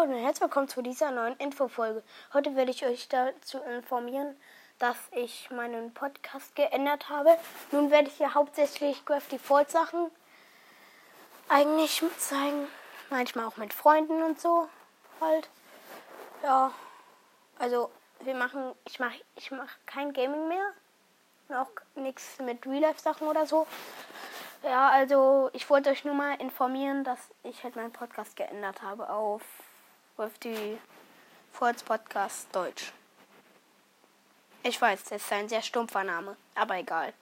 Hallo und herzlich willkommen zu dieser neuen Infofolge. Heute werde ich euch dazu informieren, dass ich meinen Podcast geändert habe. Nun werde ich hier hauptsächlich Crafty Falls Sachen eigentlich zeigen. Manchmal auch mit Freunden und so halt. Ja, also wir machen, ich mache ich mach kein Gaming mehr. Noch nichts mit Real Life Sachen oder so. Ja, also ich wollte euch nur mal informieren, dass ich halt meinen Podcast geändert habe auf Crafty Falls Podcast Deutsch. Ich weiß, das ist ein sehr stumpfer Name, aber egal.